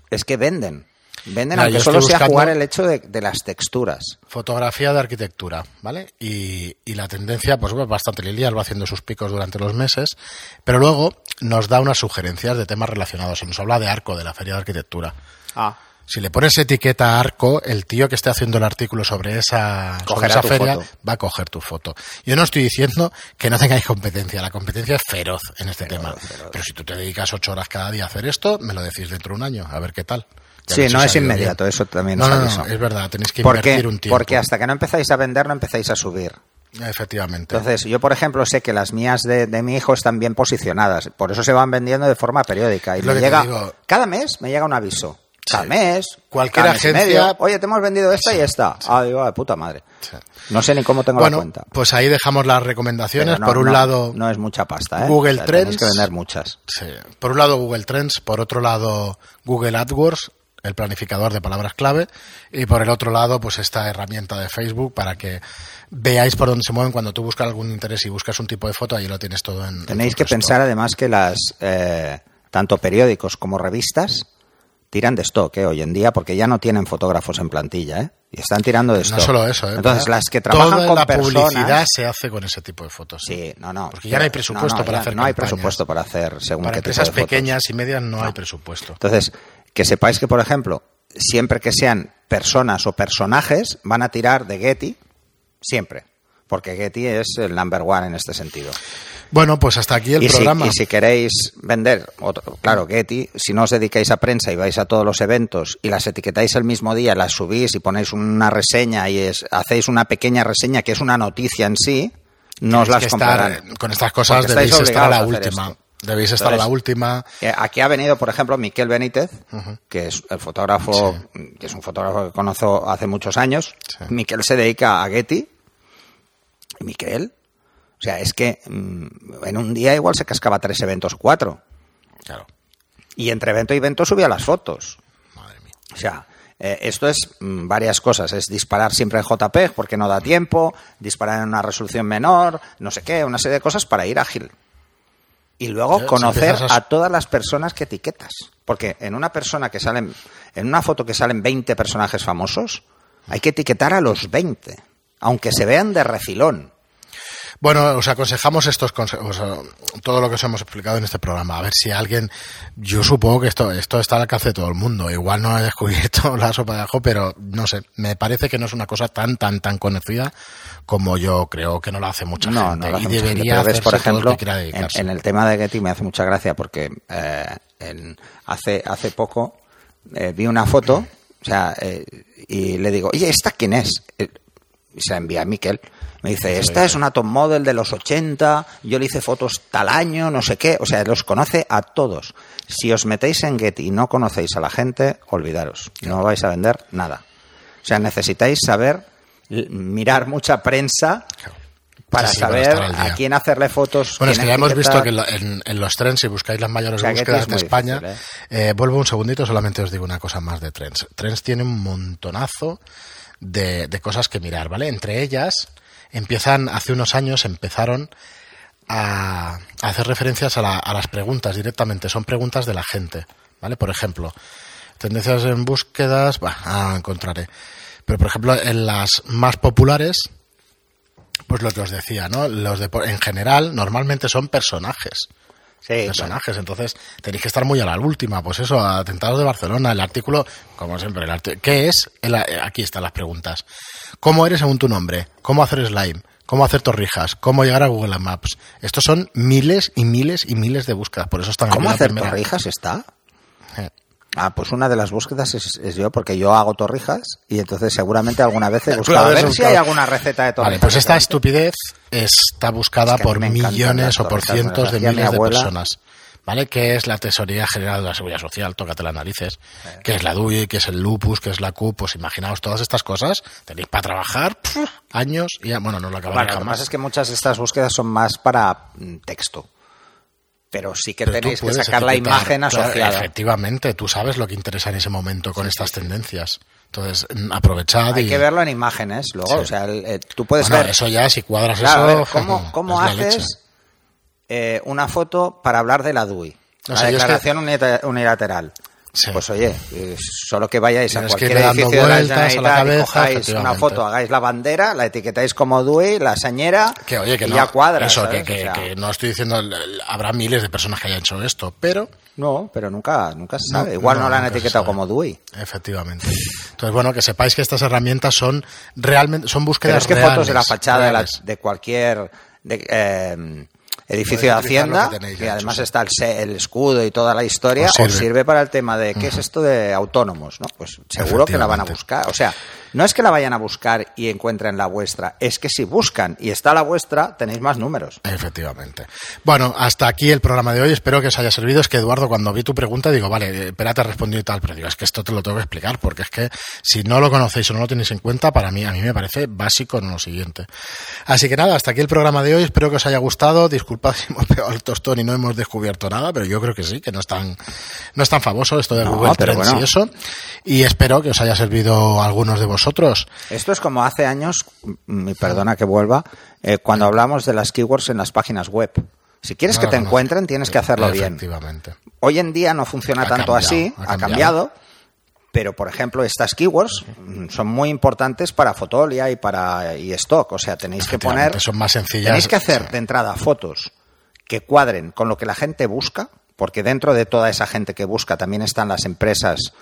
Speaker 2: es que venden. Venden,
Speaker 1: Mira,
Speaker 2: aunque solo sea jugar el hecho de, de las texturas.
Speaker 1: Fotografía de arquitectura, ¿vale? Y, y la tendencia, pues bueno, bastante lineal, va haciendo sus picos durante los meses, pero luego nos da unas sugerencias de temas relacionados y nos habla de arco, de la feria de arquitectura.
Speaker 2: Ah.
Speaker 1: Si le pones etiqueta arco, el tío que esté haciendo el artículo sobre esa, sobre esa feria
Speaker 2: foto.
Speaker 1: va a coger tu foto. Yo no estoy diciendo que no tengáis competencia, la competencia es feroz en este tema. Pero si tú te dedicas ocho horas cada día a hacer esto, me lo decís dentro de un año, a ver qué tal.
Speaker 2: Sí, no es inmediato,
Speaker 1: bien.
Speaker 2: eso también
Speaker 1: No,
Speaker 2: os
Speaker 1: no, no, es verdad, tenéis que
Speaker 2: ¿Por
Speaker 1: invertir
Speaker 2: qué?
Speaker 1: un tiempo.
Speaker 2: Porque hasta que no empezáis a vender, no empezáis a subir.
Speaker 1: Efectivamente.
Speaker 2: Entonces, yo, por ejemplo, sé que las mías de, de mi hijo están bien posicionadas. Por eso se van vendiendo de forma periódica. Y
Speaker 1: Es
Speaker 2: me llega,
Speaker 1: digo.
Speaker 2: cada mes me llega un aviso. Cada
Speaker 1: Sí.
Speaker 2: mes.
Speaker 1: Cualquier
Speaker 2: cada mes y
Speaker 1: agencia-
Speaker 2: medio, Oye, te hemos vendido esta y esta. Ah, digo, ah, de puta madre. No sé ni cómo tengo la cuenta.
Speaker 1: pues ahí dejamos las recomendaciones.
Speaker 2: No-
Speaker 1: por un
Speaker 2: no-
Speaker 1: lado,
Speaker 2: No es mucha pasta, ¿eh?
Speaker 1: Google
Speaker 2: O sea,
Speaker 1: Trends.
Speaker 2: que vender muchas.
Speaker 1: sí, por un lado Google Trends, por otro lado Google AdWords, el planificador de palabras clave, y por el otro lado, pues esta herramienta de Facebook para que veáis por dónde se mueven cuando tú buscas algún interés y buscas un tipo de foto, ahí lo tienes todo en. en
Speaker 2: Tenéis que pensar además que las eh, tanto periódicos como revistas tiran de stock ¿eh? hoy en día porque ya no tienen fotógrafos en plantilla ¿eh? y están tirando de stock.
Speaker 1: No solo eso, ¿eh?
Speaker 2: Entonces las que trabajan
Speaker 1: Toda
Speaker 2: con
Speaker 1: la
Speaker 2: personas,
Speaker 1: publicidad se hace con ese tipo de fotos.
Speaker 2: sí, no, no,
Speaker 1: Porque ya no hay presupuesto
Speaker 2: no,
Speaker 1: para hacer
Speaker 2: no hay
Speaker 1: campañas.
Speaker 2: presupuesto para hacer según
Speaker 1: Para
Speaker 2: qué tipo
Speaker 1: empresas
Speaker 2: de fotos.
Speaker 1: pequeñas y medias no, hay presupuesto.
Speaker 2: Entonces, que sepáis que, por ejemplo, siempre que sean personas o personajes, van a tirar de Getty, siempre. Porque Getty es el number one en este sentido.
Speaker 1: Bueno, pues hasta aquí el
Speaker 2: y, si,
Speaker 1: programa.
Speaker 2: y si queréis vender, otro, claro, Getty, si no os dedicáis a prensa y vais a todos los eventos y las etiquetáis el mismo día, las subís y ponéis una reseña y es- hacéis una pequeña reseña que es una noticia en sí, no os las
Speaker 1: estar,
Speaker 2: comprarán.
Speaker 1: con estas cosas debéis estar a la última.
Speaker 2: esto.
Speaker 1: Debéis estar a la última.
Speaker 2: Eh, Aquí ha venido, por ejemplo, Miquel Benítez, que es el fotógrafo, que es un fotógrafo que conozco hace muchos años.
Speaker 1: Sí.
Speaker 2: Miquel se dedica a Getty. Miquel, o sea, es que mm, en un día igual se cascaba tres eventos o cuatro.
Speaker 1: Claro.
Speaker 2: Y entre evento y evento subía las fotos.
Speaker 1: Madre mía.
Speaker 2: O sea, eh, esto es mm, varias cosas. Es disparar siempre en JPEG porque no da tiempo, disparar en una resolución menor, no sé qué, una serie de cosas para ir ágil. Y luego conocer
Speaker 1: a
Speaker 2: todas las personas que etiquetas. Porque en una persona que salen, en una foto que salen 20 personajes famosos, hay que etiquetar a los 20. Aunque se vean de refilón.
Speaker 1: Bueno, os aconsejamos estos consejos, todo lo que os hemos explicado en este programa. A ver si alguien, yo supongo que esto, esto está al alcance de todo el mundo. Igual no he descubierto la sopa de ajo, pero no sé, me parece que no es una cosa tan, tan, tan conocida como yo creo que no la hace mucha
Speaker 2: No,
Speaker 1: gente.
Speaker 2: no lo hace
Speaker 1: y debería hacerse
Speaker 2: por
Speaker 1: todo el
Speaker 2: ejemplo,
Speaker 1: que quiera
Speaker 2: en,
Speaker 1: dedicarse.
Speaker 2: en el tema de Getty me hace mucha gracia porque eh, en- hace, hace poco eh, vi una foto, o sea, eh, y le digo, oye, ¿esta quién es? Eh, Y se la envía a Miquel. Me dice, esta es una top model de los 80, yo le hice fotos tal año, no sé qué. O sea, los conoce a todos. Si os metéis en Getty y no conocéis a la gente, olvidaros. No vais a vender nada. O sea, necesitáis saber mirar mucha prensa para
Speaker 1: Sí, sí, para
Speaker 2: saber a quién hacerle fotos.
Speaker 1: Bueno, es que ya hemos visto que en, en- en los trends, si buscáis las mayores búsquedas
Speaker 2: es
Speaker 1: de España,
Speaker 2: difícil,
Speaker 1: eh, vuelvo un segundito, solamente os digo una cosa más de trends. Trends tiene un montonazo de, de cosas que mirar, ¿vale? Entre ellas, empiezan, hace unos años empezaron a, a hacer referencias a, la- a las preguntas directamente, son preguntas de la gente, ¿vale? Por ejemplo, tendencias en búsquedas, bah, ah, encontraré. Pero, por ejemplo, en las más populares, pues lo que os decía, ¿no? Los de, en general, normalmente son personajes.
Speaker 2: Sí,
Speaker 1: personajes. Entonces tenéis que estar muy a la última. Pues eso, atentados de Barcelona, el artículo, como siempre, el arti- ¿qué es? El- aquí están las preguntas. ¿Cómo eres según tu nombre? ¿Cómo hacer slime? ¿Cómo hacer torrijas? ¿Cómo llegar a Google Maps? Estos son miles y miles y miles de búsquedas. Por eso están
Speaker 2: ¿Cómo hacer torrijas está?
Speaker 1: Eh,
Speaker 2: Ah, pues una de las búsquedas es, es yo, porque yo hago torrijas y entonces seguramente alguna vez he
Speaker 1: Claro,
Speaker 2: buscado a ver si hay alguna receta de torrijas.
Speaker 1: Vale, pues esta estupidez está buscada
Speaker 2: Es que
Speaker 1: por millones o por cientos de miles de personas. ¿Vale? ¿Qué es la Tesorería General de la Seguridad Social? Tócate las narices. ¿Qué es la DUI? ¿Qué es el lupus? ¿Qué es la CUP? Pues imaginaos todas estas cosas. Tenéis para trabajar años y ya, bueno, no lo acabaréis
Speaker 2: Bueno, lo que
Speaker 1: jamás.
Speaker 2: pasa es que muchas de estas búsquedas son más para mm, texto. Pero sí que
Speaker 1: Pero
Speaker 2: tenéis que sacar la imagen asociada.
Speaker 1: efectivamente, tú sabes lo que interesa en ese momento con estas tendencias. Entonces, mm, aprovechad
Speaker 2: Hay
Speaker 1: y...
Speaker 2: que verlo en imágenes luego.
Speaker 1: Sí.
Speaker 2: O sea, el- eh, tú puedes
Speaker 1: Bueno,
Speaker 2: ver.
Speaker 1: eso ya, si cuadras
Speaker 2: Claro,
Speaker 1: eso...
Speaker 2: ver, ¿cómo, haces eh, una foto para hablar de la DUI? La
Speaker 1: es que-
Speaker 2: declaración unilateral.
Speaker 1: Sí.
Speaker 2: Pues oye, eh, solo que vayáis a
Speaker 1: Tienes
Speaker 2: cualquier edificio de la
Speaker 1: a la
Speaker 2: Generalitat y
Speaker 1: cabeza,
Speaker 2: cojáis una foto, hagáis la bandera, la etiquetáis como DUI, la señera
Speaker 1: Que oye, que
Speaker 2: y
Speaker 1: no,
Speaker 2: ya cuadra.
Speaker 1: eso, que, que-
Speaker 2: O sea,
Speaker 1: que no estoy diciendo, habrá miles de personas que hayan hecho esto, pero
Speaker 2: No, pero nunca, nunca se
Speaker 1: No,
Speaker 2: sabe. Igual no,
Speaker 1: no,
Speaker 2: la han etiquetado como DUI.
Speaker 1: efectivamente. Entonces, bueno, que sepáis que estas herramientas son realmente, son
Speaker 2: Pero
Speaker 1: búsquedas
Speaker 2: es que
Speaker 1: reales,
Speaker 2: fotos de la fachada de, la-
Speaker 1: reales.
Speaker 2: de cualquier de, eh, edificio de Hacienda,
Speaker 1: que
Speaker 2: además está el, el escudo y toda la historia,
Speaker 1: Os
Speaker 2: os
Speaker 1: sirve.
Speaker 2: para el tema de qué es esto de autónomos, ¿no? Pues seguro que la van a buscar. O sea, no es que la vayan a buscar y encuentren la vuestra, es que si buscan y está la vuestra, tenéis más números.
Speaker 1: Efectivamente. Bueno, hasta aquí el programa de hoy. Espero que os haya servido. Es que Eduardo, cuando vi tu pregunta, digo, vale, eh, espérate a responder y tal, pero digo, es que esto te lo tengo que explicar, porque es que si no lo conocéis o no lo tenéis en cuenta, para mí, a mí me parece básico en lo siguiente. Así que nada, hasta aquí el programa de hoy. Espero que os haya gustado. Disculpad si hemos pegado el tostón y no hemos descubierto nada, pero yo creo que sí, que no es tan, no es tan famoso esto de
Speaker 2: No,
Speaker 1: Google Trends
Speaker 2: bueno.
Speaker 1: y eso. Y espero que os haya servido a algunos de vosotros.
Speaker 2: Esto es como hace años, mm, y perdona que vuelva, eh, cuando hablamos de las keywords en las páginas web. Si quieres que te encuentren, tienes que hacerlo bien. Hoy en día no funciona
Speaker 1: Ha
Speaker 2: tanto
Speaker 1: cambiado,
Speaker 2: así,
Speaker 1: ha
Speaker 2: ha
Speaker 1: cambiado.
Speaker 2: pero por ejemplo estas keywords mm, son muy importantes para Fotolia y para y stock, o sea, tenéis que poner
Speaker 1: son más sencillas.
Speaker 2: tenéis que hacer de entrada fotos que cuadren con lo que la gente busca, porque dentro de toda esa gente que busca también están las empresas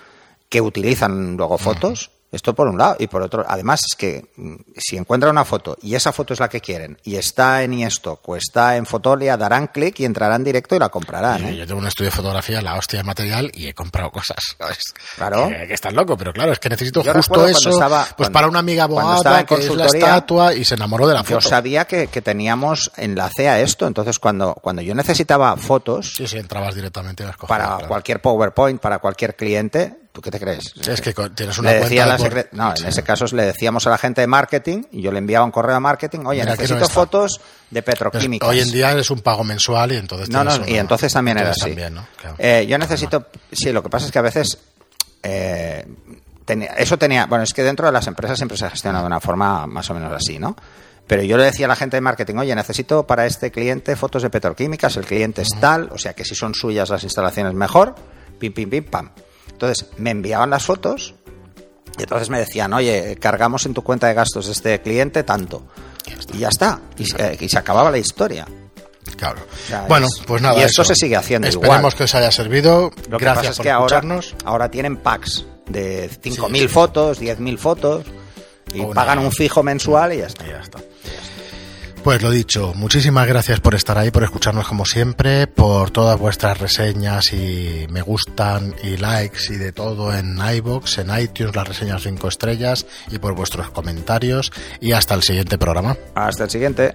Speaker 2: que utilizan luego fotos. Esto por un lado. Y por otro, además es que mm, si encuentran una foto y esa foto es la que quieren y está en iStock o está en Fotolia, darán clic y entrarán directo y la comprarán.
Speaker 1: Y
Speaker 2: ¿eh?
Speaker 1: Yo tengo un estudio de fotografía, la hostia de material, y he comprado cosas. ¿sabes?
Speaker 2: Claro.
Speaker 1: Que, que estás loco, pero claro, es que necesito
Speaker 2: Yo
Speaker 1: justo eso.
Speaker 2: estaba-
Speaker 1: pues
Speaker 2: cuando-
Speaker 1: para una amiga
Speaker 2: cuando estaba
Speaker 1: abogada,
Speaker 2: en
Speaker 1: que es la estatua, y se enamoró de la
Speaker 2: Yo
Speaker 1: foto.
Speaker 2: sabía que, que teníamos enlace a esto, entonces cuando, cuando yo necesitaba fotos
Speaker 1: Sí, sí, entrabas directamente las cogías.
Speaker 2: para
Speaker 1: claro.
Speaker 2: cualquier PowerPoint, para cualquier cliente, ¿tú qué te crees?
Speaker 1: Es que tienes una
Speaker 2: le decía
Speaker 1: cuenta
Speaker 2: la
Speaker 1: de por-
Speaker 2: secre- no,
Speaker 1: Sí.
Speaker 2: en ese caso le decíamos a la gente de marketing y yo le enviaba un correo a marketing, oye,
Speaker 1: Mira,
Speaker 2: necesito fotos de
Speaker 1: Pero
Speaker 2: petroquímicas.
Speaker 1: hoy en día es un pago mensual y entonces
Speaker 2: no, no, y entonces también era así.
Speaker 1: también, ¿no? Claro.
Speaker 2: Eh, yo necesito, sí, lo que pasa es que a veces eh, tenía- eso tenía, bueno, es que dentro de las empresas siempre se gestiona de una forma más o menos así, ¿no? Pero yo le decía a la gente de marketing, oye, necesito para este cliente fotos de petroquímicas, el cliente es tal, o sea que si son suyas las instalaciones mejor, pim, pim, pim, pam. Entonces me enviaban las fotos y entonces me decían, oye, cargamos en tu cuenta de gastos de este cliente tanto. Y ya está. Y, se- y se acababa la historia.
Speaker 1: Claro.
Speaker 2: sea,
Speaker 1: bueno,
Speaker 2: es-
Speaker 1: pues nada.
Speaker 2: y
Speaker 1: eso.
Speaker 2: se sigue haciendo
Speaker 1: Esperemos
Speaker 2: igual.
Speaker 1: que os haya servido.
Speaker 2: Lo que
Speaker 1: Gracias
Speaker 2: pasa es
Speaker 1: por
Speaker 2: que ahora,
Speaker 1: escucharnos.
Speaker 2: ahora tienen packs de 5.000
Speaker 1: sí.
Speaker 2: fotos, 10.000 fotos y
Speaker 1: una-
Speaker 2: pagan un fijo mensual y ya está.
Speaker 1: Y ya está. Pues lo dicho, muchísimas gracias por estar ahí, por escucharnos como siempre, por todas vuestras reseñas y me gustan y likes y de todo en iBox, en iTunes, las reseñas 5 estrellas y por vuestros comentarios y hasta el siguiente programa.
Speaker 2: Hasta el siguiente.